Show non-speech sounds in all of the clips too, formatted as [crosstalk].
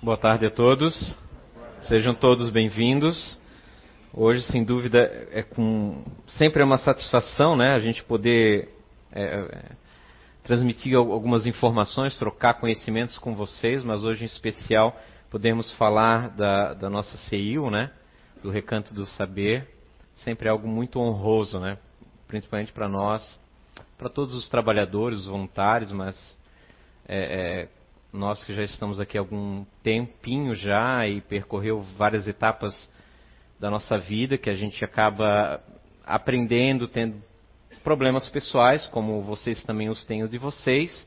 Boa tarde a todos. Sejam todos bem-vindos. Hoje, sem dúvida, é com sempre é uma satisfação, né, a gente poder é, é, transmitir algumas informações, trocar conhecimentos com vocês, mas hoje em especial podemos falar da, da nossa CIU, né, do Recanto do Saber. Sempre é algo muito honroso, né, principalmente para nós, para todos os trabalhadores, os voluntários, mas é, é nós que já estamos aqui há algum tempinho já e percorreu várias etapas da nossa vida que a gente acaba aprendendo, tendo problemas pessoais, como vocês também os têm os de vocês,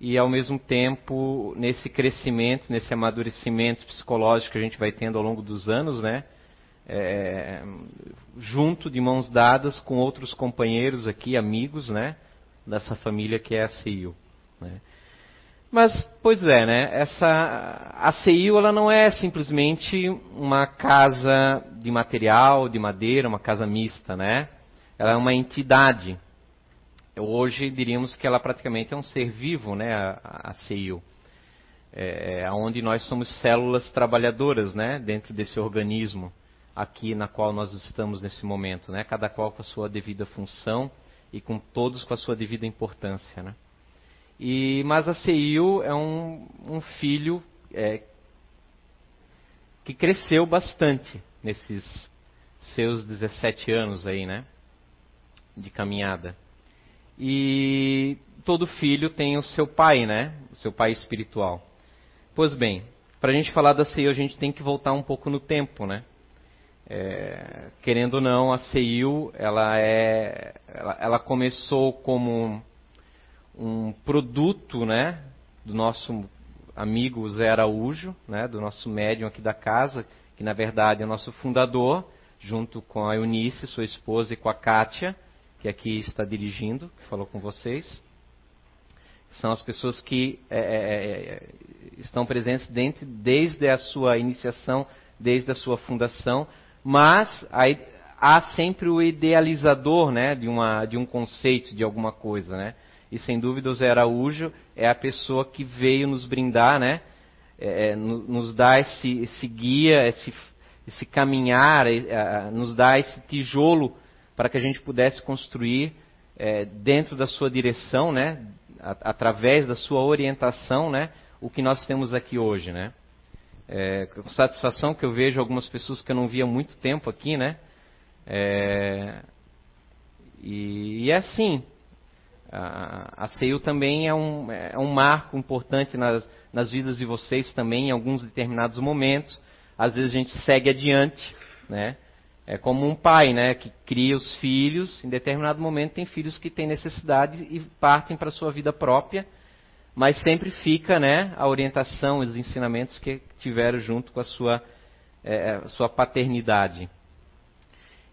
e ao mesmo tempo nesse crescimento, nesse amadurecimento psicológico que a gente vai tendo ao longo dos anos, né? É, junto de mãos dadas com outros companheiros aqui, amigos, né? Dessa família que é a CIU. Né? Mas, pois é, né? Essa a CIU ela não é simplesmente uma casa de material, de madeira, uma casa mista, né? Ela é uma entidade. Hoje diríamos que ela praticamente é um ser vivo, né? A, a CIU, é, é, onde nós somos células trabalhadoras, né? Dentro desse organismo aqui na qual nós estamos nesse momento, né? Cada qual com a sua devida função e com todos com a sua devida importância, né? E, mas a Seiyu é um, um filho é, que cresceu bastante nesses seus 17 anos aí, né? De caminhada. E todo filho tem o seu pai, né? O seu pai espiritual. Pois bem, para a gente falar da Seiyu, a gente tem que voltar um pouco no tempo, né? É, querendo ou não, a Seiyu, ela é, ela, ela começou como um produto, né, do nosso amigo Zé Araújo, né, do nosso médium aqui da casa, que na verdade é nosso fundador, junto com a Eunice, sua esposa, e com a Kátia, que aqui está dirigindo, que falou com vocês. São as pessoas que é, é, é, é estão presentes dentro, desde a sua iniciação, desde a sua fundação, mas há sempre o idealizador né, de, uma, de um conceito, de alguma coisa. Né? E sem dúvida o Zé Araújo é a pessoa que veio nos brindar, né? É, é nos dar esse, esse guia, esse, esse caminhar, é, nos dar esse tijolo para que a gente pudesse construir é, dentro da sua direção, né? através da sua orientação, né? O que nós temos aqui hoje, né? É, com satisfação que eu vejo algumas pessoas que eu não via há muito tempo aqui, né? É, e, e é assim, a CEU também é um, é um marco importante nas, nas vidas de vocês também, em alguns determinados momentos. Às vezes a gente segue adiante, né? É como um pai, né, que cria os filhos, em determinado momento tem filhos que têm necessidade e partem para a sua vida própria, mas sempre fica, né, a orientação, os ensinamentos que tiveram junto com a sua, é, a sua paternidade.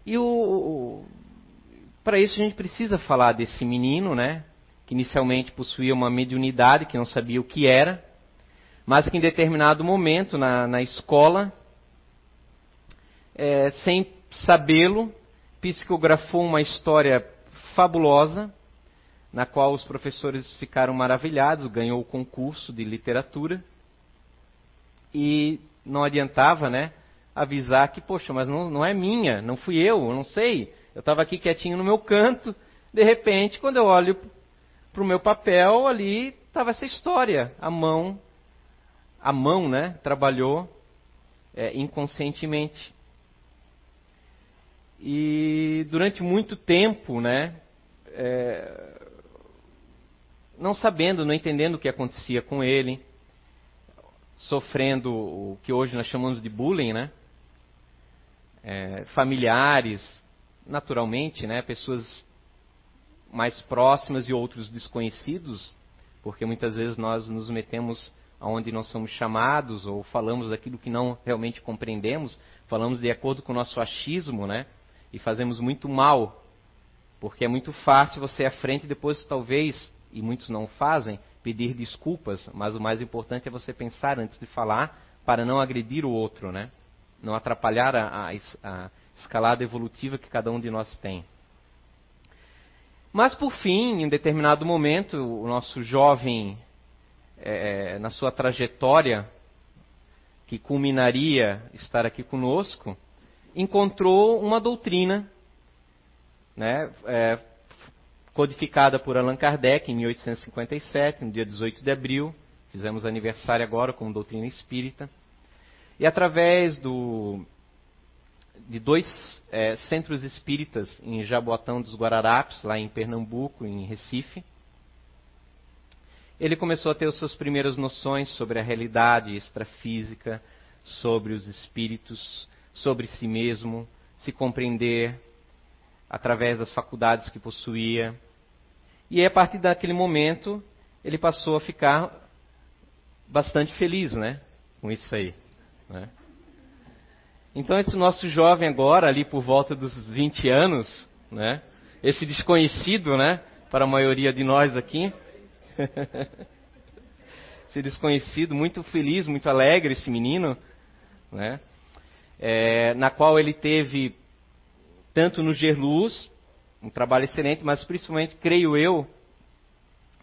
E o, para isso a gente precisa falar desse menino, né? Que inicialmente possuía uma mediunidade, que não sabia o que era, mas que em determinado momento na, na escola, é, sem sabê-lo, psicografou uma história fabulosa, na qual os professores ficaram maravilhados, ganhou o concurso de literatura e não adiantava, né? Avisar que, poxa, mas não, não é minha, não fui eu, eu não sei. Eu estava aqui quietinho no meu canto, de repente, quando eu olho para o meu papel, ali estava essa história. A mão, a mão, né, trabalhou é, inconscientemente. E durante muito tempo, né, é, não sabendo, não entendendo o que acontecia com ele, sofrendo o que hoje nós chamamos de bullying, né? É, familiares, naturalmente, né, pessoas mais próximas e outros desconhecidos, porque muitas vezes nós nos metemos aonde não somos chamados ou falamos daquilo que não realmente compreendemos, falamos de acordo com o nosso achismo, né? E fazemos muito mal, porque é muito fácil você à frente depois talvez, e muitos não fazem, pedir desculpas, mas o mais importante é você pensar antes de falar para não agredir o outro, né? Não atrapalhar a, a, a escalada evolutiva que cada um de nós tem. Mas por fim, em determinado momento, o nosso jovem, é, na sua trajetória, que culminaria estar aqui conosco, encontrou uma doutrina né, é, codificada por Allan Kardec em 1857, no dia 18 de abril. Fizemos aniversário agora como doutrina espírita. E através do, de dois é, centros espíritas em Jaboatão dos Guararapes, lá em Pernambuco, em Recife, ele começou a ter as suas primeiras noções sobre a realidade extrafísica, sobre os espíritos, sobre si mesmo, se compreender através das faculdades que possuía. E a partir daquele momento, ele passou a ficar bastante feliz, né? Com isso aí. Né? Então, esse nosso jovem agora, ali por volta dos 20 anos, né? Esse desconhecido, né? Para a maioria de nós aqui. [laughs] esse desconhecido, muito feliz, muito alegre, esse menino, né? É, na qual ele teve, tanto no Gerluz, um trabalho excelente, mas principalmente, creio eu,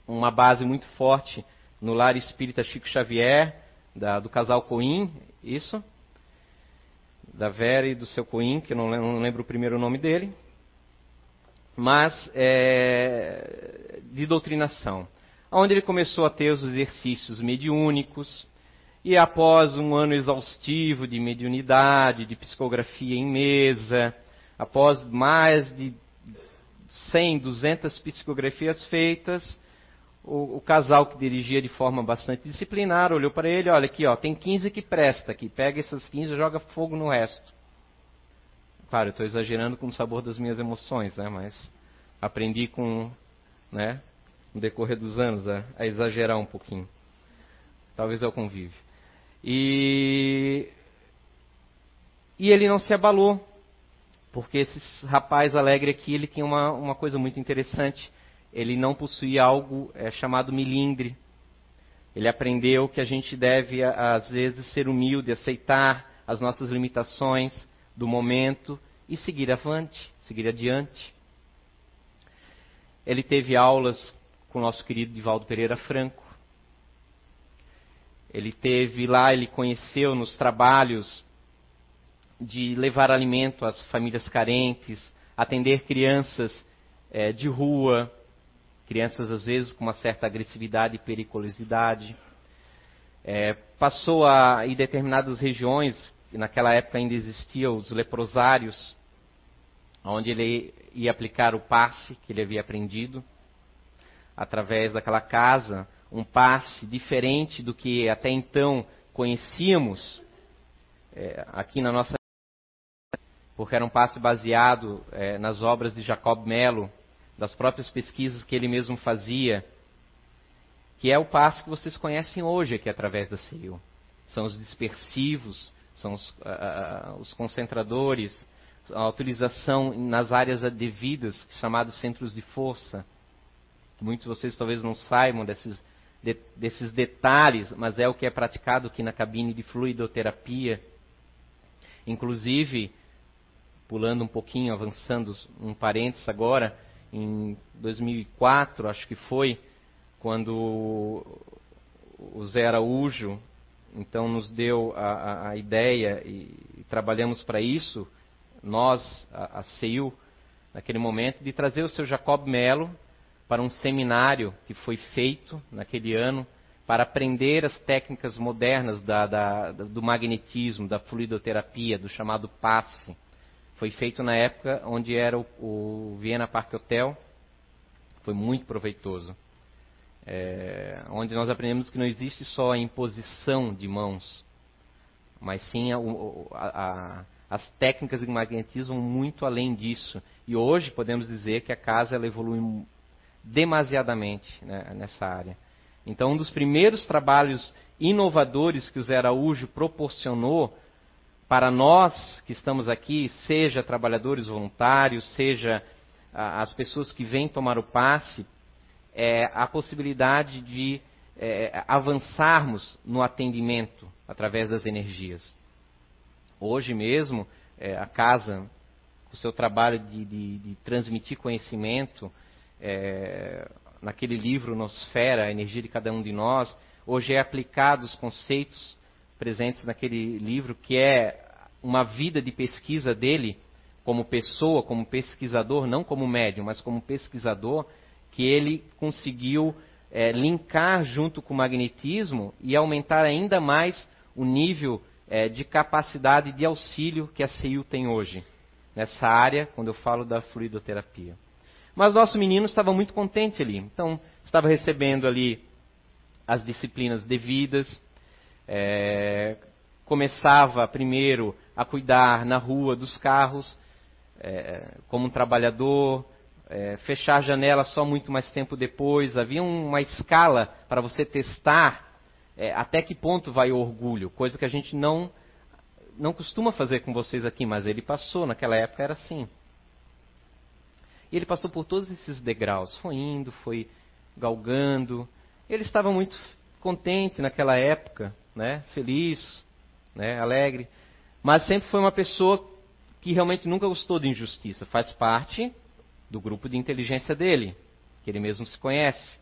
uma base muito forte no lar espírita Chico Xavier, da, do casal Coim, isso? Da Vera e do seu Coim, que eu não lembro, o primeiro nome dele. Mas é, de doutrinação. Onde ele começou a ter os exercícios mediúnicos, e após um ano exaustivo de mediunidade, de psicografia em mesa, após mais de 100, 200 psicografias feitas, o, o, casal que dirigia de forma bastante disciplinar olhou para ele, olha aqui, ó, tem 15 que presta aqui, pega essas 15 e joga fogo no resto. Claro, eu estou exagerando com o sabor das minhas emoções, né? Mas aprendi com, né, no decorrer dos anos a, a exagerar um pouquinho. Talvez é o convívio. E e ele não se abalou, porque esse rapaz alegre aqui, ele tinha uma, uma coisa muito interessante ele não possuía algo é, chamado milindre. Ele aprendeu que a gente deve, às vezes, ser humilde, aceitar as nossas limitações do momento e seguir avante, seguir adiante. Ele teve aulas com o nosso querido Divaldo Pereira Franco. Ele teve lá, ele conheceu nos trabalhos de levar alimento às famílias carentes, atender crianças é, de rua, crianças às vezes com uma certa agressividade e periculosidade. É, passou a, em determinadas regiões, naquela época ainda existiam os leprosários, onde ele ia aplicar o passe que ele havia aprendido, através daquela casa, um passe diferente do que até então conhecíamos é, aqui na nossa porque era um passe baseado é, nas obras de Jacob Melo, das próprias pesquisas que ele mesmo fazia, que é o passo que vocês conhecem hoje aqui através da CEU. São os dispersivos, são os, uh, os concentradores, a utilização nas áreas devidas, chamados centros de força. Muitos de vocês talvez não saibam desses, de, desses detalhes, mas é o que é praticado aqui na cabine de fluidoterapia. Inclusive, pulando um pouquinho, avançando um parênteses agora, em 2004, acho que foi, quando o Zé Araújo então nos deu a, a, ideia e, e trabalhamos para isso, nós, a, a CEIU, naquele momento, de trazer o seu Jacob Melo para um seminário que foi feito naquele ano para aprender as técnicas modernas da, da, do magnetismo, da fluidoterapia, do chamado passe. Foi feito na época onde era o, o Viena Park Hotel. Foi muito proveitoso. É, onde nós aprendemos que não existe só a imposição de mãos, mas sim a, a, a, as técnicas de magnetismo muito além disso. E hoje podemos dizer que a casa ela evolui demasiadamente né, nessa área. Então, um dos primeiros trabalhos inovadores que o Zé Araújo proporcionou para nós que estamos aqui, seja trabalhadores voluntários, seja ah, as pessoas que vêm tomar o passe, é, a possibilidade de é, avançarmos no atendimento através das energias. Hoje mesmo, é, a casa, o seu trabalho de, de, de transmitir conhecimento, é, naquele livro Nosfera, a energia de cada um de nós, hoje é aplicado os conceitos presentes naquele livro, que é uma vida de pesquisa dele como pessoa, como pesquisador, não como médium, mas como pesquisador, que ele conseguiu é, linkar junto com o magnetismo e aumentar ainda mais o nível é, de capacidade de auxílio que a CEIU tem hoje, nessa área, quando eu falo da fluidoterapia. Mas nosso menino estava muito contente ali, então estava recebendo ali as disciplinas devidas, é, começava primeiro a cuidar na rua dos carros, é, como um trabalhador, é, fechar a janela só muito mais tempo depois. Havia uma escala para você testar é, até que ponto vai o orgulho, coisa que a gente não não costuma fazer com vocês aqui, mas ele passou, naquela época era assim. E ele passou por todos esses degraus, foi indo, foi galgando. Ele estava muito contente naquela época, né? feliz, né? alegre, mas sempre foi uma pessoa que realmente nunca gostou de injustiça. Faz parte do grupo de inteligência dele, que ele mesmo se conhece.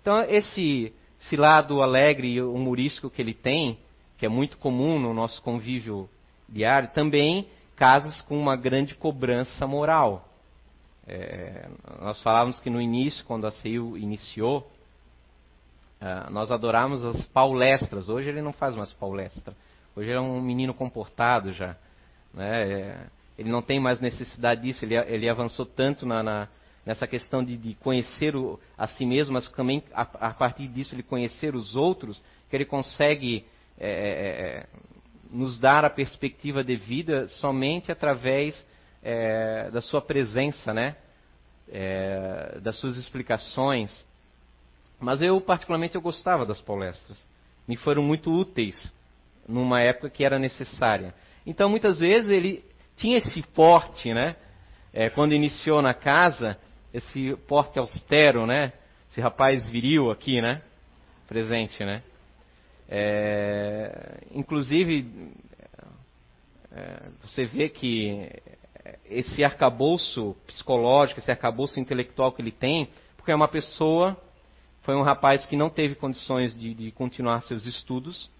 Então, esse, esse lado alegre e humorístico que ele tem, que é muito comum no nosso convívio diário, também casas com uma grande cobrança moral. É, nós falávamos que no início, quando a CEIU iniciou, uh, nós adorávamos as palestras. Hoje ele não faz mais palestra. Hoje ele é um menino comportado já. Né? É, ele não tem mais necessidade disso. Ele, ele avançou tanto na, na, nessa questão de, de conhecer o, a si mesmo, mas também a, a, partir disso ele conhecer os outros, que ele consegue é, é, é nos dar a perspectiva de vida somente através é, da sua presença, né? É, das suas explicações. Mas eu, particularmente, eu gostava das palestras. Me foram muito úteis numa época que era necessária. Então, muitas vezes, ele tinha esse porte, né? É, quando iniciou na casa, esse porte austero, né? Esse rapaz viril aqui, né? Presente, né? É, inclusive, é, você vê que esse arcabouço psicológico, esse arcabouço intelectual que ele tem, porque é uma pessoa, foi um rapaz que não teve condições de, de continuar seus estudos,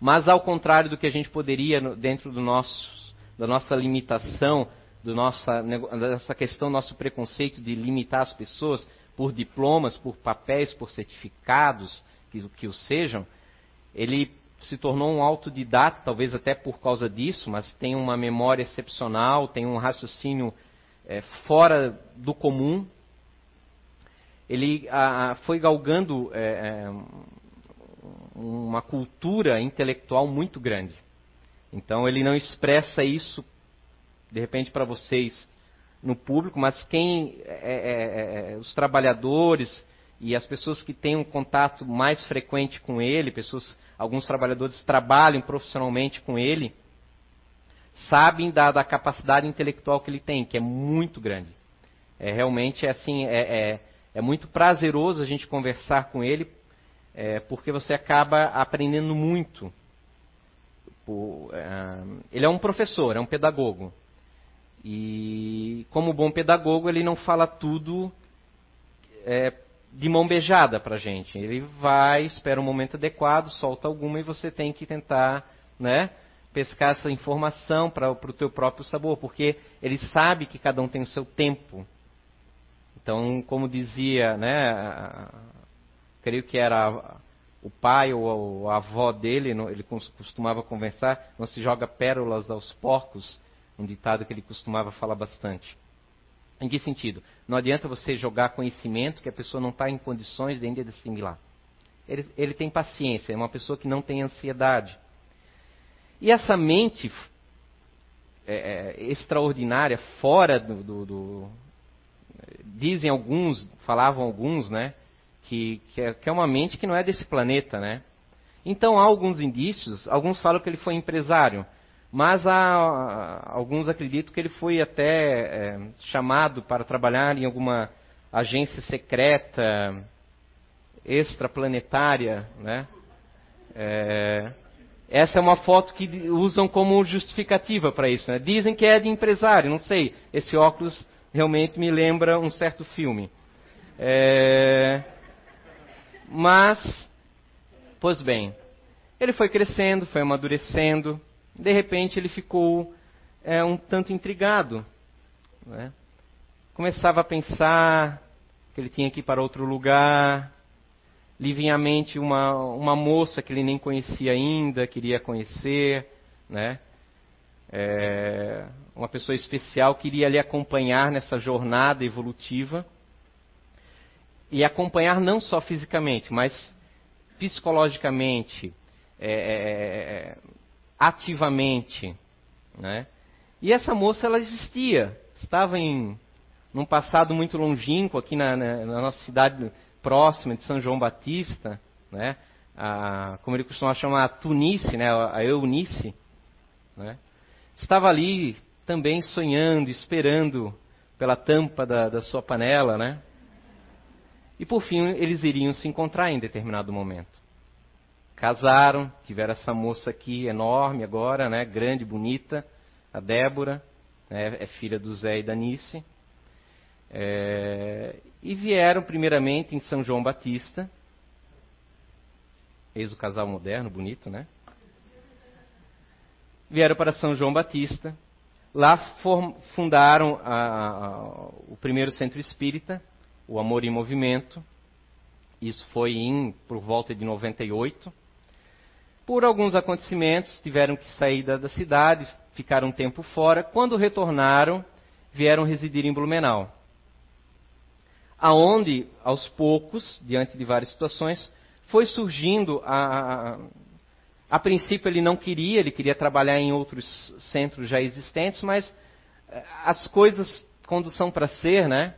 mas ao contrário do que a gente poderia, dentro do nosso, da nossa limitação, do nossa, dessa questão, nosso preconceito de limitar as pessoas por diplomas, por papéis, por certificados, que, que o sejam, ele se tornou um autodidata, talvez até por causa disso, mas tem uma memória excepcional, tem um raciocínio é, fora do comum. Ele a, foi galgando é, é, uma cultura intelectual muito grande. Então ele não expressa isso, de repente, para vocês no público, mas quem é, é, é, os trabalhadores e as pessoas que têm um contato mais frequente com ele, pessoas, alguns trabalhadores trabalham profissionalmente com ele, sabem da, da capacidade intelectual que ele tem, que é muito grande. É realmente é assim, é, é, muito prazeroso a gente conversar com ele, é, porque você acaba aprendendo muito. É, ele é um professor, é um pedagogo. E como bom pedagogo, ele não fala tudo é, de mão beijada para a gente. Ele vai, espera um momento adequado, solta alguma e você tem que tentar, né, pescar essa informação para o teu próprio sabor, porque ele sabe que cada um tem o seu tempo. Então, como dizia, né, creio que era o pai ou a avó dele, ele costumava conversar, não se joga pérolas aos porcos, um ditado que ele costumava falar bastante. Em que sentido? Não adianta você jogar conhecimento que a pessoa não está em condições de ainda de assimilar. Ele, ele, tem paciência, é uma pessoa que não tem ansiedade. E essa mente é, é, extraordinária, fora do, do, do, Dizem alguns, falavam alguns, né? Que, que é, que é uma mente que não é desse planeta, né? Então há alguns indícios, alguns falam que ele foi empresário. Mas há, alguns acreditam que ele foi até é, chamado para trabalhar em alguma agência secreta, extraplanetária, né? É, essa é uma foto que usam como justificativa para isso. Né? Dizem que é de empresário, não sei. Esse óculos realmente me lembra um certo filme. É, mas, pois bem, Ele foi crescendo, foi amadurecendo. De repente ele ficou é, um tanto intrigado. Né? Começava a pensar que ele tinha que ir para outro lugar. Lhe vinha à mente uma, uma moça que ele nem conhecia ainda, queria conhecer. Né? É, uma pessoa especial que iria lhe acompanhar nessa jornada evolutiva. E acompanhar não só fisicamente, mas psicologicamente, é, é, é, ativamente. Né? E essa moça ela existia, estava em num passado muito longínquo aqui na, na, na nossa cidade próxima de São João Batista, né? A, como ele costuma chamar a Tunice, né? a Eunice, né? Estava ali também sonhando, esperando pela tampa da, da sua panela, né? E por fim eles iriam se encontrar em determinado momento. Casaram, tiveram essa moça aqui enorme agora, né? Grande, bonita, a Débora, né? é filha do Zé e da Nice. É, e vieram primeiramente em São João Batista. Eis o casal moderno, bonito, né? Vieram para São João Batista. Lá fundaram a, a, o primeiro centro espírita, o Amor em Movimento. Isso foi em por volta de 98. Por alguns acontecimentos, tiveram que sair da, da cidade, ficaram um tempo fora. Quando retornaram, vieram residir em Blumenau. Aonde, aos poucos, diante de várias situações, foi surgindo a, a, princípio ele não queria, ele queria trabalhar em outros centros já existentes, mas eh, as coisas quando são para ser, né?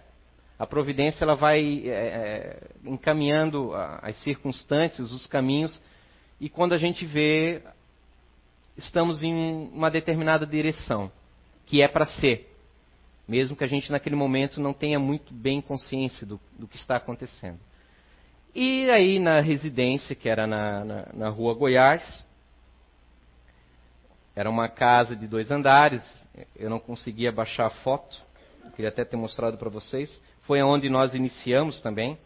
A providência ela vai é, encaminhando as circunstâncias, os caminhos e quando a gente vê, estamos em uma determinada direção, que é para ser, mesmo que a gente naquele momento não tenha muito bem consciência do, do que está acontecendo. E aí na residência, que era na, na, na rua Goiás, era uma casa de dois andares, eu não conseguia baixar a foto, queria até ter mostrado para vocês. Foi onde nós iniciamos também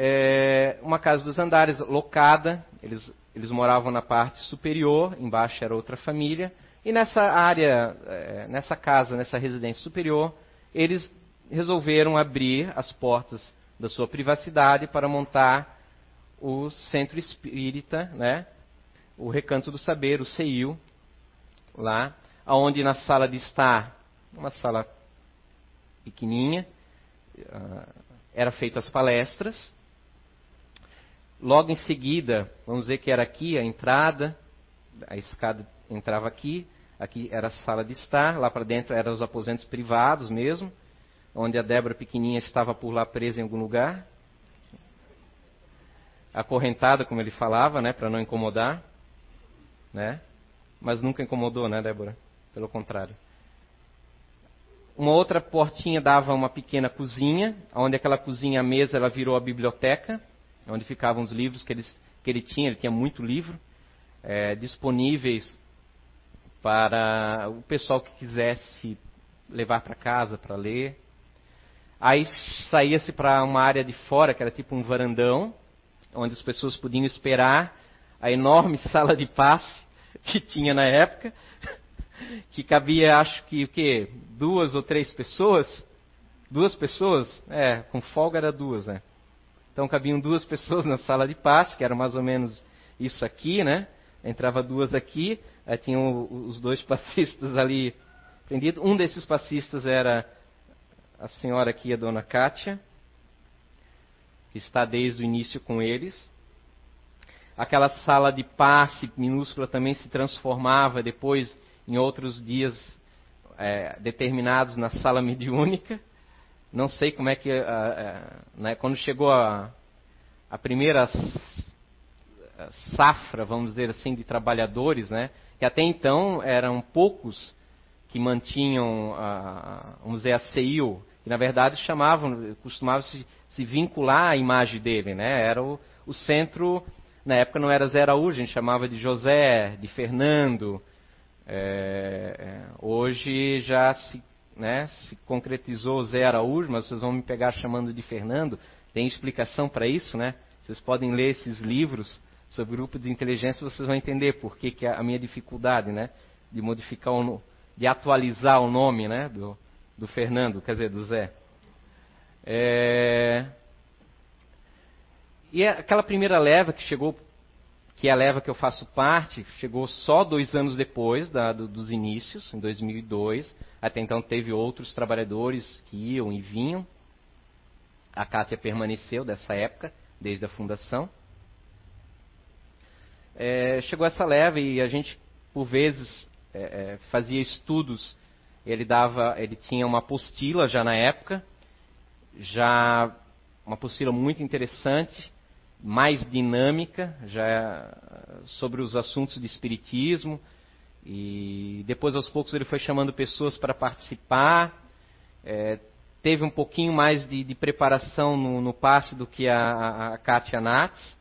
é, uma casa dos andares locada, eles, eles moravam na parte superior, embaixo era outra família, e nessa área, é, nessa casa, nessa residência superior, eles resolveram abrir as portas da sua privacidade para montar o centro espírita, né? o Recanto do Saber, o CEIU, lá, onde na sala de estar, uma sala pequenininha, uh, era feito as palestras, Logo em seguida, vamos dizer que era aqui a entrada, a escada entrava aqui, aqui era a sala de estar, lá para dentro eram os aposentos privados mesmo, onde a Débora pequenininha estava por lá presa em algum lugar, acorrentada, como ele falava, né, para não incomodar, né? Mas nunca incomodou, né, Débora? Pelo contrário. Uma outra portinha dava uma pequena cozinha, onde aquela cozinha, a mesa, ela virou a biblioteca onde ficavam os livros que ele, que ele tinha, ele tinha muito livro, é, disponíveis para o pessoal que quisesse levar para casa para ler. Aí saía-se para uma área de fora, que era tipo um varandão, onde as pessoas podiam esperar a enorme [laughs] sala de passe que tinha na época, [laughs] que cabia, acho que o quê? Duas ou três pessoas? Duas pessoas? É, com folga era duas, né? Então cabiam duas pessoas na sala de passe, que era mais ou menos isso aqui, né? Entrava duas aqui, aí tinham os dois [laughs] passistas ali prendidos. Um desses passistas era a senhora aqui, a dona Kátia, que está desde o início com eles. Aquela sala de passe minúscula também se transformava depois, em outros dias é, determinados, na sala [laughs] mediúnica. Não sei como é que. Uh, uh, né, quando chegou a, a primeira safra, vamos dizer assim, de trabalhadores, né, que até então eram poucos que mantinham, a, vamos dizer, a que na verdade chamavam, costumavam se, se vincular à imagem dele. Né, era o, o centro, na época não era Zé Araújo, a gente chamava de José, de Fernando. É, hoje já se né, se concretizou Zé Araújo, mas vocês vão me pegar chamando de Fernando. Tem explicação para isso, né? Vocês podem ler esses livros sobre grupo de inteligência, vocês vão entender por que, que a minha dificuldade, né? De modificar o, de atualizar o nome, né? Do, do Fernando, quer dizer, do Zé. É... E é aquela primeira leva que chegou, que é a leva que eu faço parte, chegou só dois anos depois da, do, dos inícios, em 2002. Até então teve outros trabalhadores que iam e vinham. A Kátia permaneceu dessa época, desde a fundação. É, chegou essa leva e a gente, por vezes, é, é, fazia estudos. Ele dava, ele tinha uma apostila já na época, já uma apostila muito interessante, mais dinâmica, já sobre os assuntos de espiritismo. E depois, aos poucos, ele foi chamando pessoas para participar. É, teve um pouquinho mais de, de preparação no, no, passe do que a, a, Kátia Nats.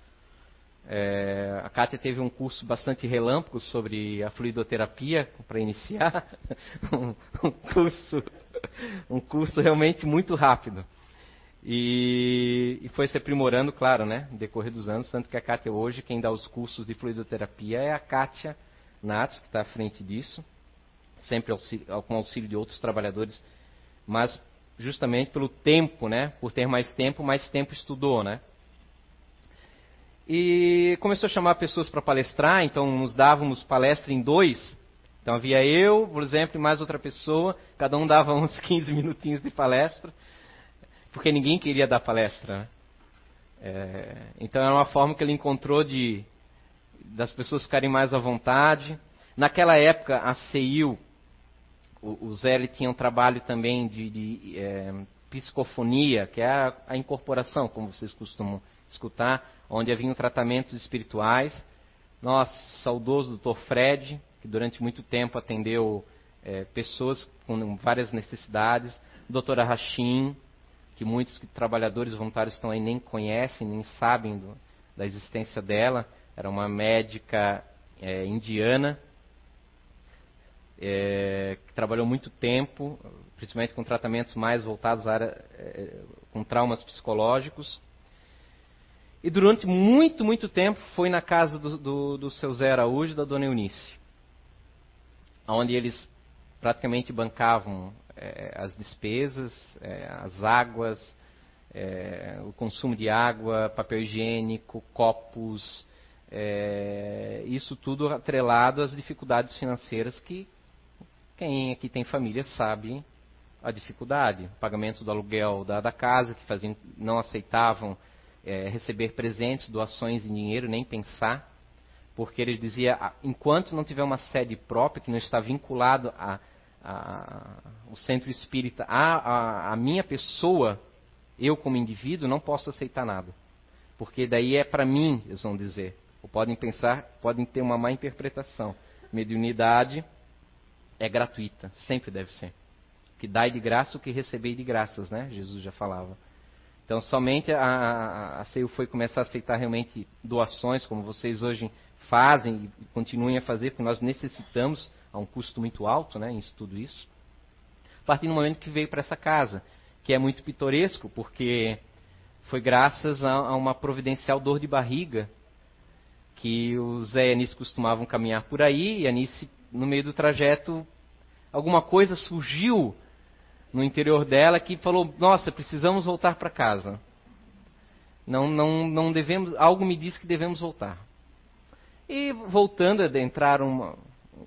É, a Kátia teve um curso bastante relâmpago sobre a fluidoterapia para iniciar. [laughs] um, um, curso, um curso realmente muito rápido. E, e, foi se aprimorando, claro, né, no decorrer dos anos. Tanto que a Kátia hoje, quem dá os cursos de fluidoterapia é a Kátia Nats, que está à frente disso. Sempre auxílio, com auxílio de outros trabalhadores. Mas justamente pelo tempo, né? Por ter mais tempo, mais tempo estudou, né? E começou a chamar pessoas para palestrar, então nos dávamos palestra em dois. Então havia eu, por exemplo, e mais outra pessoa, cada um dava uns [laughs] 15 minutinhos de palestra, porque ninguém queria dar palestra. Né? É, então era uma forma que ele encontrou de das pessoas ficarem mais à vontade. Naquela época, a CEIU, o, o tinha um trabalho também de, de é, psicofonia, que é a, a incorporação, como vocês costumam escutar onde haviam tratamentos espirituais. Nós, saudoso Dr. Fred, que durante muito tempo atendeu é, pessoas com várias necessidades, doutora Rachim, que muitos trabalhadores voluntários estão aí nem conhecem, nem sabem do, da existência dela, era uma médica é, indiana, é, que trabalhou muito tempo, principalmente com tratamentos mais voltados à área, é, com traumas psicológicos. E durante muito, muito tempo foi na casa do, do, do seu Zé Araújo e da dona Eunice, onde eles praticamente bancavam é, as despesas, é, as águas, é, o consumo de água, papel higiênico, copos, isso tudo atrelado às dificuldades financeiras que quem aqui tem família sabe a dificuldade. O pagamento do aluguel da, da casa, que faziam, não aceitavam é, receber presentes, doações em dinheiro, nem pensar, porque ele dizia, ah, enquanto não tiver uma sede própria, que não está vinculado a, a, o centro espírita, a, a, a minha pessoa, eu como indivíduo, não posso aceitar nada. Porque daí é para mim, eles vão dizer. Ou podem pensar, podem ter uma má interpretação. Mediunidade é gratuita, sempre deve ser. Que dai de graça o que recebei de graças, né? Jesus já falava. Então, somente a, a, CEU foi começar a aceitar realmente doações, como vocês hoje fazem e continuem a fazer, porque nós necessitamos, a um custo muito alto, né, em tudo isso. A partir do momento que veio para essa casa, que é muito pitoresco, porque foi graças a, a uma providencial dor de barriga que o Zé e a Anice costumavam caminhar por aí, e a Anice, no meio do trajeto, alguma coisa surgiu no interior dela que falou: Nossa, precisamos voltar para casa. Não, não, não devemos. Algo me diz que devemos voltar. E voltando, entraram uma,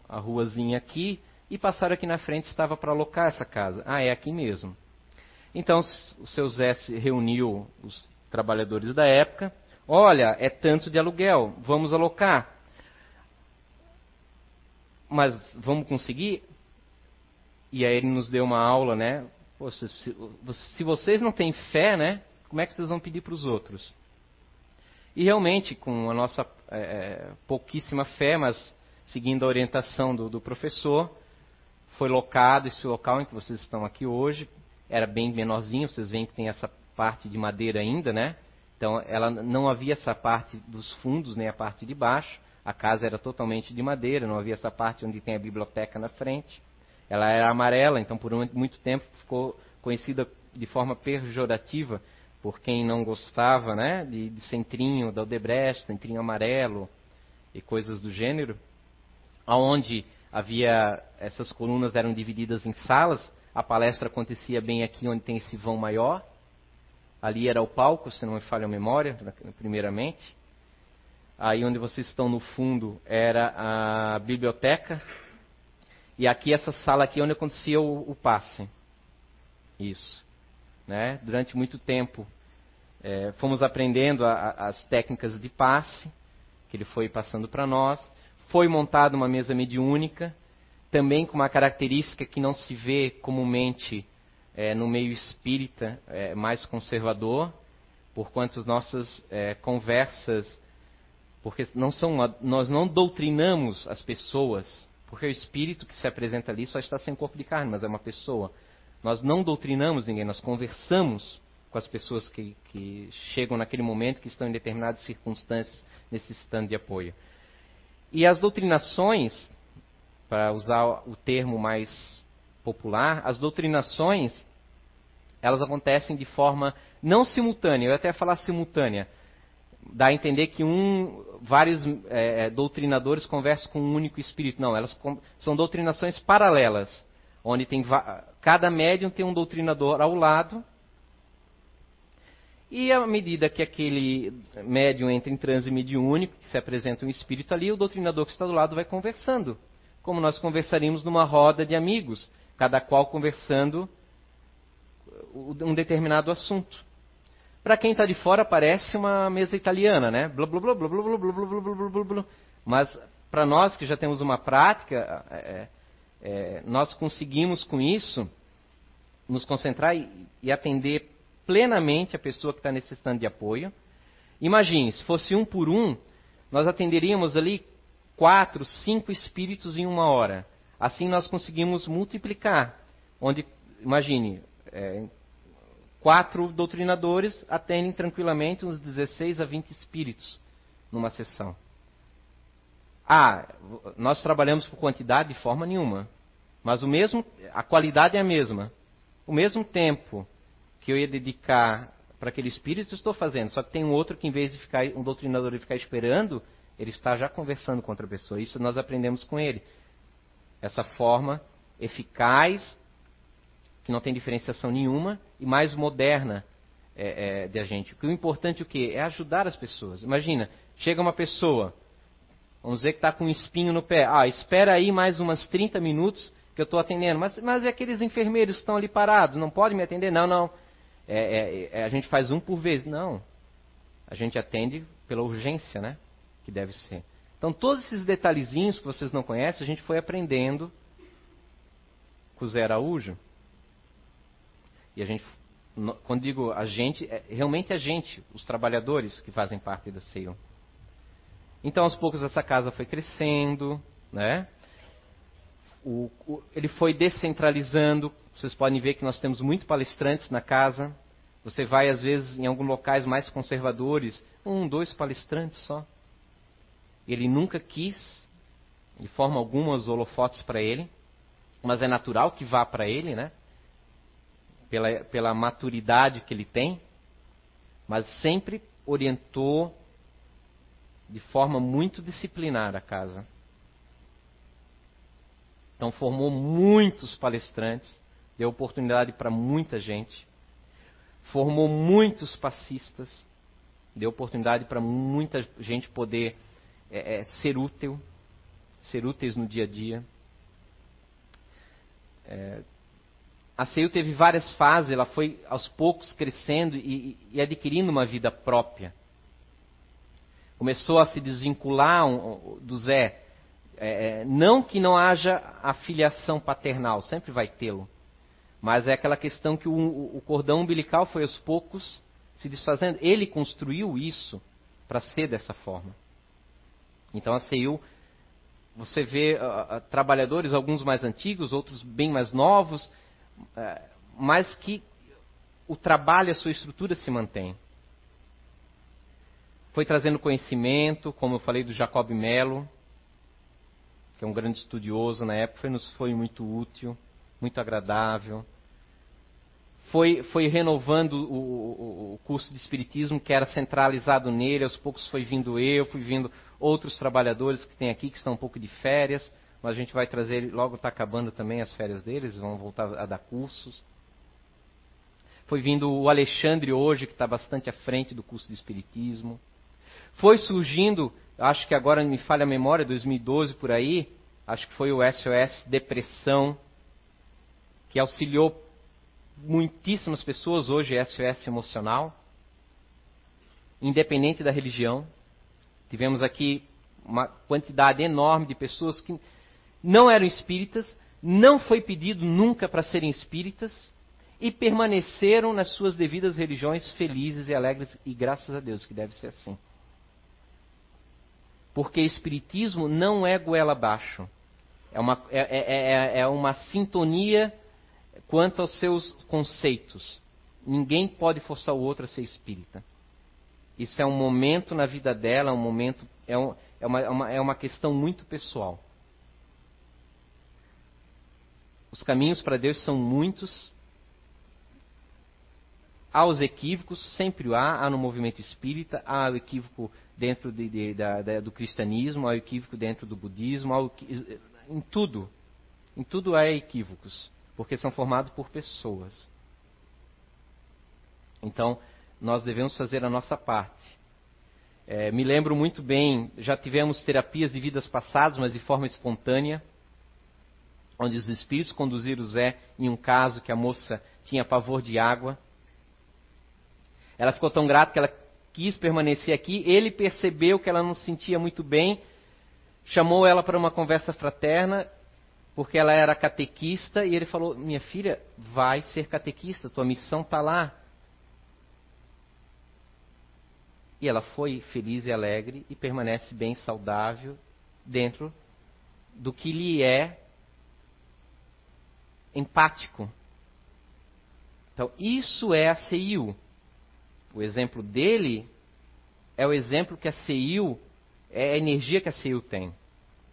a ruazinha aqui e passaram aqui na frente. Estava para alocar essa casa. Ah, é aqui mesmo. Então o seu Zé se reuniu os trabalhadores da época. Olha, é tanto de aluguel, vamos alocar. Mas vamos conseguir? E aí ele nos deu uma aula, né? Poxa, se, se vocês não têm fé, né? Como é que vocês vão pedir para os outros? E realmente, com a nossa é, é, pouquíssima fé, mas seguindo a orientação do, do, professor, foi locado esse local em que vocês estão aqui hoje. Era bem menorzinho, vocês veem que tem essa parte de madeira ainda, né? Então, ela não havia essa parte dos fundos, nem a parte de baixo. A casa era totalmente de madeira, não havia essa parte onde tem a biblioteca na frente. Ela era amarela, então por muito tempo ficou conhecida de forma pejorativa por quem não gostava né, de, de centrinho da Odebrecht, centrinho amarelo e coisas do gênero, aonde havia essas colunas eram divididas em salas, a palestra acontecia bem aqui onde tem esse vão maior, ali era o palco, se não me falha a memória, primeiramente, aí onde vocês estão no fundo era a biblioteca, e aqui essa sala aqui é onde acontecia o, o passe. Isso. Né? Durante muito tempo é, fomos aprendendo a, a, as técnicas de passe, que ele foi passando para nós. Foi montada uma mesa mediúnica, também com uma característica que não se vê comumente é, no meio espírita é, mais conservador, por quanto nossas é, conversas, porque não são, nós não doutrinamos as pessoas porque o espírito que se apresenta ali só está sem corpo de carne, mas é uma pessoa. Nós não doutrinamos ninguém, nós conversamos com as pessoas que, que chegam naquele momento, que estão em determinadas circunstâncias necessitando de apoio. E as doutrinações, para usar o termo mais popular, as doutrinações, elas acontecem de forma não simultânea, eu ia até falar simultânea, dá a entender que um, vários é, é, doutrinadores conversam com um único espírito. Não, elas são doutrinações paralelas, onde tem cada médium tem um doutrinador ao lado. E à medida que aquele médium entra em transe mediúnico, que se apresenta um espírito ali, o doutrinador que está do lado vai conversando, como nós conversaríamos numa roda de amigos, cada qual conversando um determinado assunto. Para quem está de fora parece uma mesa italiana, né? Blá, blá, blá, blá, blá, blá, blá, blá, blá, blá, blá. Mas para nós que já temos uma prática, é, é, nós conseguimos com isso nos concentrar e, e atender plenamente a pessoa que está necessitando de apoio. Imagine, se fosse um por um, nós atenderíamos ali quatro, cinco espíritos em uma hora. Assim nós conseguimos multiplicar. Onde, imagine, é, Quatro doutrinadores atendem tranquilamente uns 16 a 20 espíritos numa sessão. Ah, nós trabalhamos por quantidade de forma nenhuma. Mas o mesmo, a qualidade é a mesma. O mesmo tempo que eu ia dedicar para aquele espírito, estou fazendo. Só que tem um outro que, em vez de ficar, um doutrinador de ficar esperando, ele está já conversando com outra pessoa. Isso nós aprendemos com ele. Essa forma eficaz que não tem diferenciação nenhuma, e mais moderna é, é, de a gente. O importante é o quê? É ajudar as pessoas. Imagina, chega uma pessoa, vamos dizer que está com um espinho no pé. Ah, espera aí mais umas 30 minutos que eu estou atendendo. Mas, mas é aqueles enfermeiros que estão ali parados, não podem me atender? Não, não. É, é, a gente faz um por vez. Não. A gente atende pela urgência, né? Que deve ser. Então, todos esses detalhezinhos que vocês não conhecem, a gente foi aprendendo com o Zé Araújo. E a gente, quando digo a gente, é realmente a gente, os trabalhadores que fazem parte da CEIU. Então, aos poucos, essa casa foi crescendo, né? O, o, ele foi descentralizando. Vocês podem ver que nós temos muito palestrantes na casa. Você vai, às vezes, em alguns locais mais conservadores, um, dois palestrantes só. Ele nunca quis, de forma alguma, os holofotes para ele, mas é natural que vá para ele, né? Pela, pela maturidade que ele tem, mas sempre orientou de forma muito disciplinar a casa. Então formou muitos palestrantes, deu oportunidade para muita gente, formou muitos passistas, deu oportunidade para muita gente poder é, é, ser útil, ser úteis no dia a dia. É, a CEU teve várias fases, ela foi aos poucos crescendo e, e adquirindo uma vida própria. Começou a se desvincular do Zé. É, é, não que não haja a filiação paternal, sempre vai tê-lo. Mas é aquela questão que o, o cordão umbilical foi aos poucos se desfazendo. Ele construiu isso para ser dessa forma. Então a CEU, você vê uh, trabalhadores, alguns mais antigos, outros bem mais novos, mas que o trabalho, a sua estrutura se mantém. Foi trazendo conhecimento, como eu falei do Jacob Mello, que é um grande estudioso na época, foi, nos foi muito útil, muito agradável. foi, foi renovando o, o, curso de Espiritismo, que era centralizado nele. Aos poucos foi vindo eu, fui vindo outros trabalhadores que tem aqui, que estão um pouco de férias. Mas a gente vai trazer, logo está acabando também as férias deles, vão voltar a dar cursos. Foi vindo o Alexandre hoje, que está bastante à frente do curso de Espiritismo. Foi surgindo, acho que agora me falha a memória, 2012 por aí, acho que foi o SOS Depressão, que auxiliou muitíssimas pessoas, hoje é SOS Emocional, independente da religião. Tivemos aqui uma quantidade enorme de pessoas que não eram espíritas, não foi pedido nunca para serem espíritas e permaneceram nas suas devidas religiões felizes e alegres, e graças a Deus que deve ser assim. Porque espiritismo não é goela abaixo. É uma, é, é, é, é uma sintonia quanto aos seus conceitos. Ninguém pode forçar o outro a ser espírita. Isso é um momento na vida dela, é um momento, é, um, é, uma, é, uma, é uma questão muito pessoal. Os caminhos para Deus são muitos. Há os equívocos, sempre há, há no movimento espírita, há o equívoco dentro de, de, da, da, do cristianismo, há o equívoco dentro do budismo, há o, em tudo. Em tudo há equívocos porque são formados por pessoas. Então, nós devemos fazer a nossa parte. É, me lembro muito bem, já tivemos terapias de vidas passadas, mas de forma espontânea, onde os espíritos conduziram Zé em um caso que a moça tinha pavor de água. Ela ficou tão grata que ela quis permanecer aqui. Ele percebeu que ela não se sentia muito bem, chamou ela para uma conversa fraterna porque ela era catequista e ele falou: Minha filha, vai ser catequista, tua missão está lá. E ela foi feliz e alegre e permanece bem saudável dentro do que lhe é empático. Então, isso é a CIU. O exemplo dele é o exemplo que a CIU, é a energia que a CIU tem.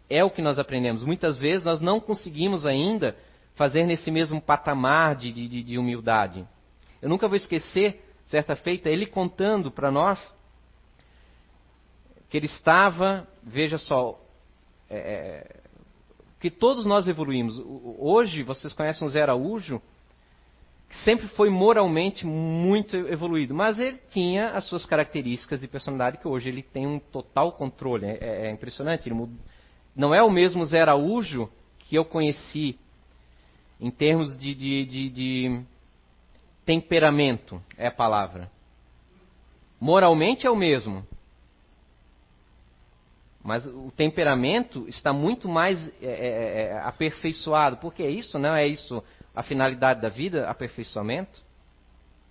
É o que nós aprendemos. Muitas vezes nós não conseguimos ainda fazer nesse mesmo patamar de, de, de humildade. Eu nunca vou esquecer, certa feita, ele contando para nós que ele estava, veja só, é, é, que todos nós evoluímos. Hoje, vocês conhecem o Zé Araújo, que sempre foi moralmente muito evoluído, mas ele tinha as suas características de personalidade que hoje ele tem um total controle. É, é impressionante, ele mudou não é o mesmo Zé Araújo que eu conheci em termos de, de, de, de temperamento, é a palavra. Moralmente é o mesmo. Mas o temperamento está muito mais é, é, é, é aperfeiçoado. Porque é isso, não é isso a finalidade da vida, aperfeiçoamento?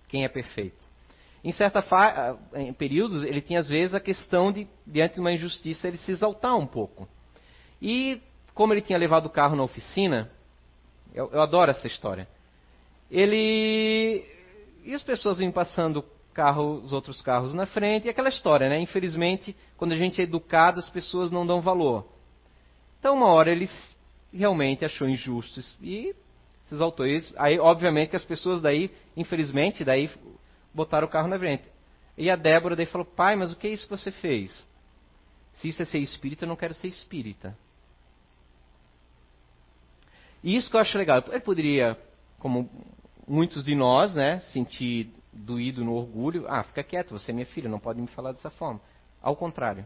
Quem é perfeito? Em certa fa... em períodos, ele tinha às vezes a questão de, diante de uma injustiça, ele se exaltar um pouco. E como ele tinha levado o carro na oficina, eu, eu adoro essa história. Ele e as pessoas vêm passando carro, os outros carros na frente, e aquela história, né? Infelizmente, quando a gente é educado, as pessoas não dão valor. Então, uma hora ele realmente achou injusto e se exaltou. Aí, obviamente, que as pessoas daí, infelizmente, daí botaram o carro na frente. E a Débora daí falou: Pai, mas o que é isso que você fez? Se isso é ser espírita, eu não quero ser espírita. E isso que eu acho legal. Ele poderia, como muitos de nós, né, sentir doído no orgulho. Ah, fica quieto, você é minha filha, não pode me falar dessa forma. Ao contrário.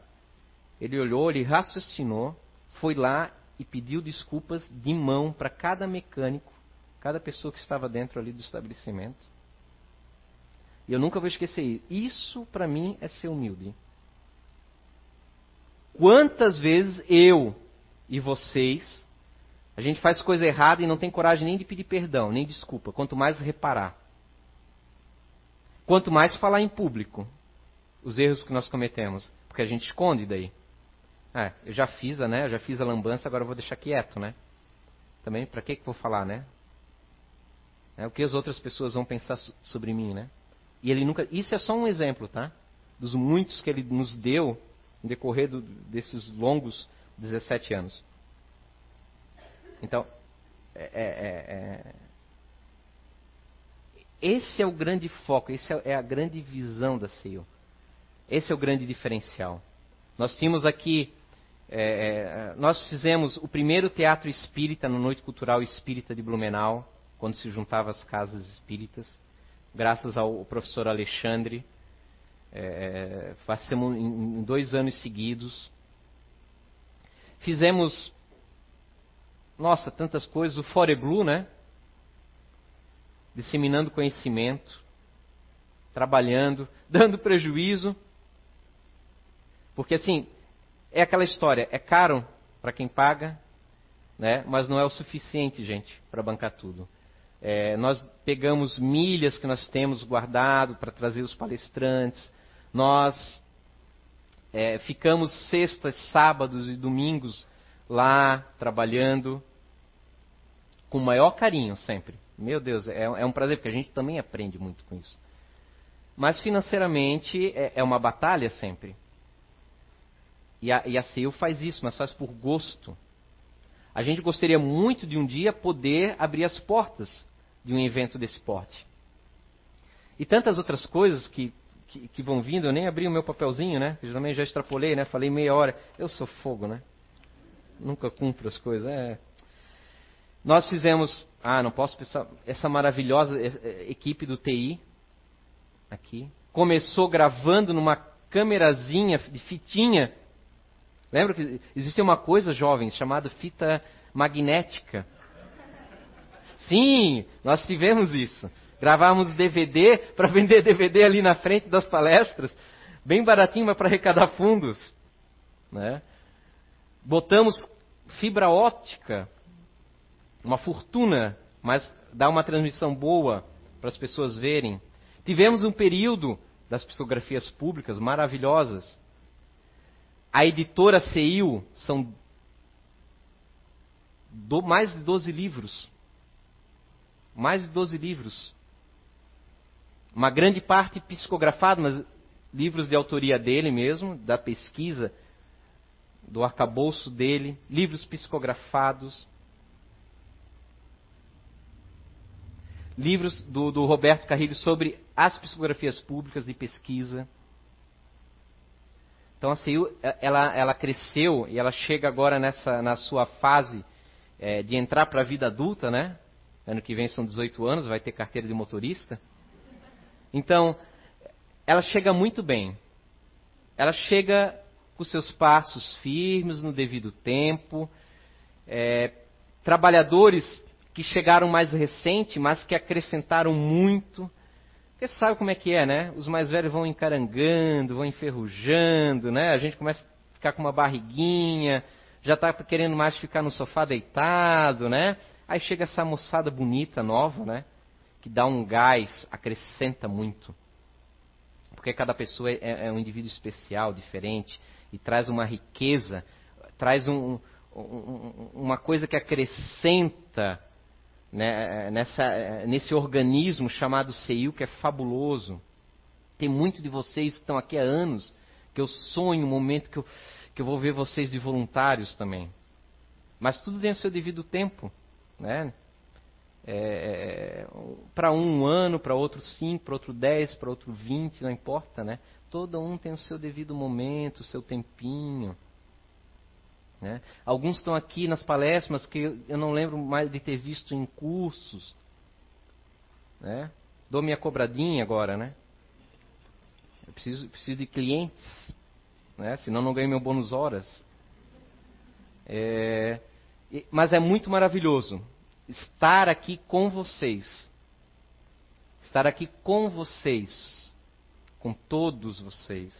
Ele olhou, ele raciocinou, foi lá e pediu desculpas de mão para cada mecânico, cada pessoa que estava dentro ali do estabelecimento. E eu nunca vou esquecer isso. para mim é ser humilde. Quantas vezes eu e vocês a gente faz coisa errada e não tem coragem nem de pedir perdão, nem desculpa, quanto mais reparar. Quanto mais falar em público os erros que nós cometemos, porque a gente esconde daí. É, eu já fiz, né? Eu já fiz a lambança, agora eu vou deixar quieto, né? Também, para que que vou falar, né? É, o que as outras pessoas vão pensar sobre mim, né? E ele nunca, isso é só um exemplo, tá? Dos muitos que ele nos deu no decorrer do, desses longos 17 anos. Então, é, é, é, esse é o grande foco, essa é a grande visão da CEU. Esse é o grande diferencial. Nós tínhamos aqui, é, é, nós fizemos o primeiro teatro espírita na Noite Cultural Espírita de Blumenau, quando se juntava as casas espíritas, graças ao professor Alexandre. É, fazemos em dois anos seguidos. Fizemos, nossa, tantas coisas. O Fore Blue, né? Disseminando conhecimento, trabalhando, [laughs] dando prejuízo. Porque assim, é aquela história, é caro para quem paga, né? mas não é o suficiente, gente, para bancar tudo. É, nós pegamos milhas que nós temos guardado para trazer os palestrantes, nós é, ficamos sextas, sábados e domingos lá trabalhando com o maior carinho sempre. Meu Deus, é, é, um prazer, porque a gente também aprende muito com isso. Mas financeiramente é, é uma batalha sempre. E a, e a CEU faz isso, mas faz por gosto. A gente gostaria muito de um dia poder abrir as portas de um evento desse porte. E tantas outras coisas que, que, que, vão vindo, eu nem abri o meu papelzinho, né? Eu também já extrapolei, né? Falei meia hora. Eu sou fogo, né? Nunca cumpro as coisas. É. Nós fizemos, ah, não posso pensar, essa maravilhosa é, é, equipe do TI aqui. Começou gravando numa câmerazinha de fitinha. Lembra que existe uma coisa, jovens, chamada fita magnética. Sim, nós tivemos isso. Gravávamos DVD [laughs] para vender DVD ali na frente das palestras, bem baratinho, mas para arrecadar fundos. Né? Botamos fibra óptica, uma fortuna, mas dá uma transmissão boa para as pessoas verem. Tivemos um período das psicografias públicas maravilhosas. A editora CEIU são do, mais de 12 livros. Mais de 12 livros. Uma grande parte psicografado, mas livros de autoria dele mesmo, da pesquisa, do arcabouço dele, livros psicografados. Livros do, do Roberto Carrilho sobre as psicografias públicas de pesquisa. Então a CIU, ela, ela cresceu e ela chega agora nessa, na sua fase é, de entrar para a vida adulta, né? Ano que vem são 18 anos, vai ter carteira de motorista. Então, ela chega muito bem. Ela chega com seus passos firmes, no devido tempo. É, trabalhadores que chegaram mais recente, mas que acrescentaram muito. Porque sabe como é que é, né? Os mais velhos vão encarangando, vão enferrujando, né? A gente começa a ficar com uma barriguinha, já está querendo mais ficar no sofá deitado, né? Aí chega essa moçada bonita, nova, né? Que dá um gás, acrescenta muito. Porque cada pessoa é, é um indivíduo especial, diferente, e traz uma riqueza, traz um, um, uma coisa que acrescenta né, nessa, nesse organismo chamado CEIU, que é fabuloso. Tem muito de vocês que estão aqui há anos, que eu sonho um momento que eu, que eu vou ver vocês de voluntários também. Mas tudo tem o seu devido tempo. Né? É, é para um, um ano, para outro cinco, para outro dez, para outro vinte, não importa, né? Todo um tem o seu devido momento, o seu tempinho. Né? Alguns estão aqui nas palestras que eu não lembro mais de ter visto em cursos. Né? Dou minha cobradinha agora, né? Eu preciso, preciso de clientes, né? senão não ganho meu bônus horas. É, mas é muito maravilhoso estar aqui com vocês. Estar aqui com vocês. Com todos vocês.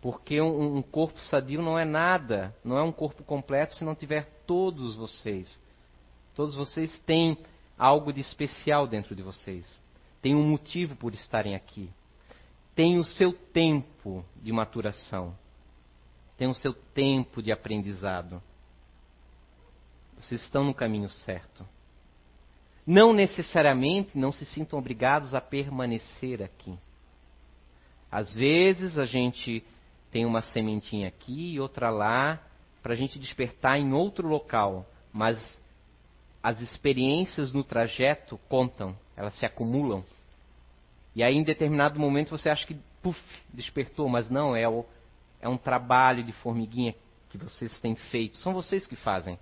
Porque um, um, corpo sadio não é nada, não é um corpo completo se não tiver todos vocês. Todos vocês têm algo de especial dentro de vocês. Tem um motivo por estarem aqui. Tem o seu tempo de maturação. Tem o seu tempo de aprendizado. Vocês estão no caminho certo. Não necessariamente não se sintam obrigados a permanecer aqui. Às vezes a gente tem uma sementinha aqui e outra lá para a gente despertar em outro local, mas as experiências no trajeto contam, elas se acumulam. E aí, em determinado momento, você acha que, puf, despertou, mas não, é, o, é um trabalho de formiguinha que vocês têm feito. São vocês que fazem.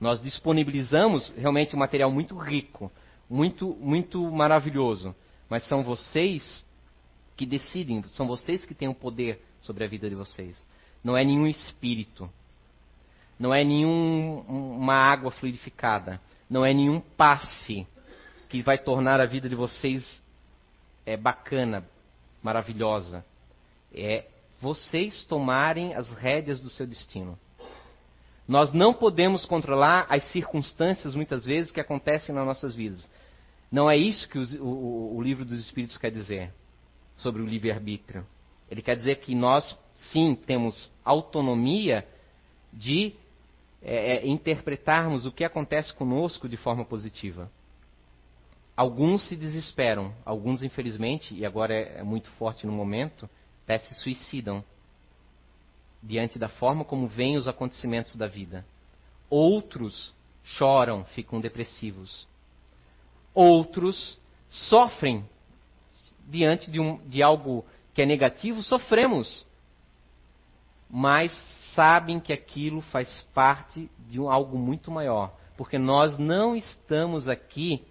Nós disponibilizamos realmente um material muito rico, muito, muito maravilhoso. Mas são vocês que decidem, são vocês que têm o poder sobre a vida de vocês. Não é nenhum espírito. Não é nenhuma água fluidificada. Não é nenhum passe que vai tornar a vida de vocês é, bacana, maravilhosa. É vocês tomarem as rédeas do seu destino. Nós não podemos controlar as circunstâncias, muitas vezes, que acontecem nas nossas vidas. Não é isso que o, o, o livro dos Espíritos quer dizer sobre o livre-arbítrio. Ele quer dizer que nós, sim, temos autonomia de é, é, interpretarmos o que acontece conosco de forma positiva. Alguns se desesperam, alguns, infelizmente, e agora é, é muito forte no momento, até se suicidam diante da forma como vêm os acontecimentos da vida. Outros choram, ficam depressivos. Outros sofrem diante de, um, de algo que é negativo, sofremos. Mas sabem que aquilo faz parte de um, algo muito maior. Porque nós não estamos aqui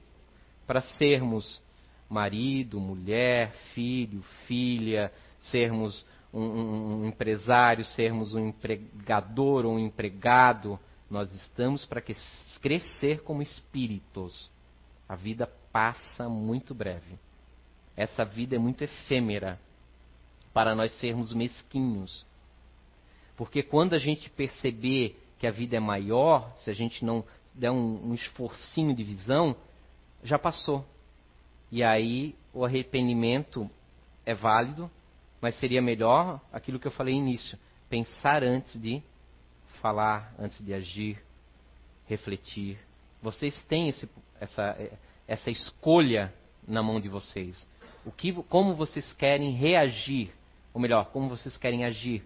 para sermos marido, mulher, filho, filha, sermos um, um, um empresário, sermos um empregador ou um empregado. Nós estamos para crescer como espíritos. A vida passa muito breve. Essa vida é muito efêmera para nós sermos mesquinhos. Porque quando a gente perceber que a vida é maior, se a gente não der um, um esforcinho de visão, já passou. E aí o arrependimento é válido, mas seria melhor aquilo que eu falei no início: pensar antes de falar, antes de agir, refletir. Vocês têm esse, essa, essa escolha na mão de vocês. O que, como vocês querem reagir, ou melhor, como vocês querem agir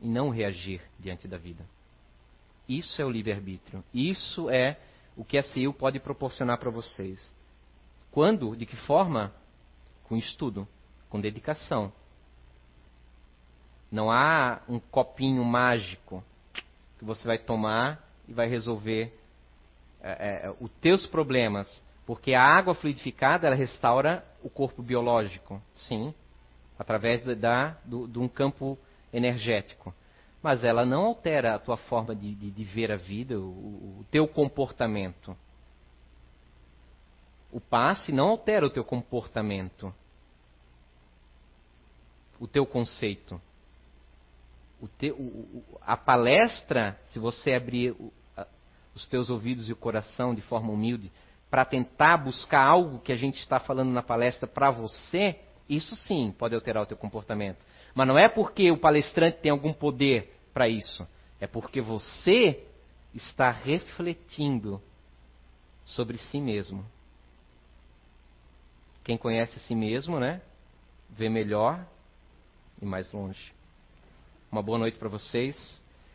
e não reagir diante da vida. Isso é o livre-arbítrio. Isso é o que a CIU pode proporcionar para vocês. Quando? De que forma? Com estudo, com dedicação. Não há um copinho mágico que você vai tomar e vai resolver é, é, os teus problemas. Porque a água fluidificada ela restaura o corpo biológico, sim, através de, da, do, de um campo energético. Mas ela não altera a tua forma de, de, de ver a vida, o, o teu comportamento. O passe não altera o teu comportamento, o teu conceito. O teu, o, a palestra, se você abrir os teus ouvidos e o coração de forma humilde, para tentar buscar algo que a gente está falando na palestra para você, isso sim pode alterar o teu comportamento. Mas não é porque o palestrante tem algum poder para isso. É porque você está refletindo sobre si mesmo. Quem conhece a si mesmo, né? Vê melhor e mais longe. Uma boa noite para vocês.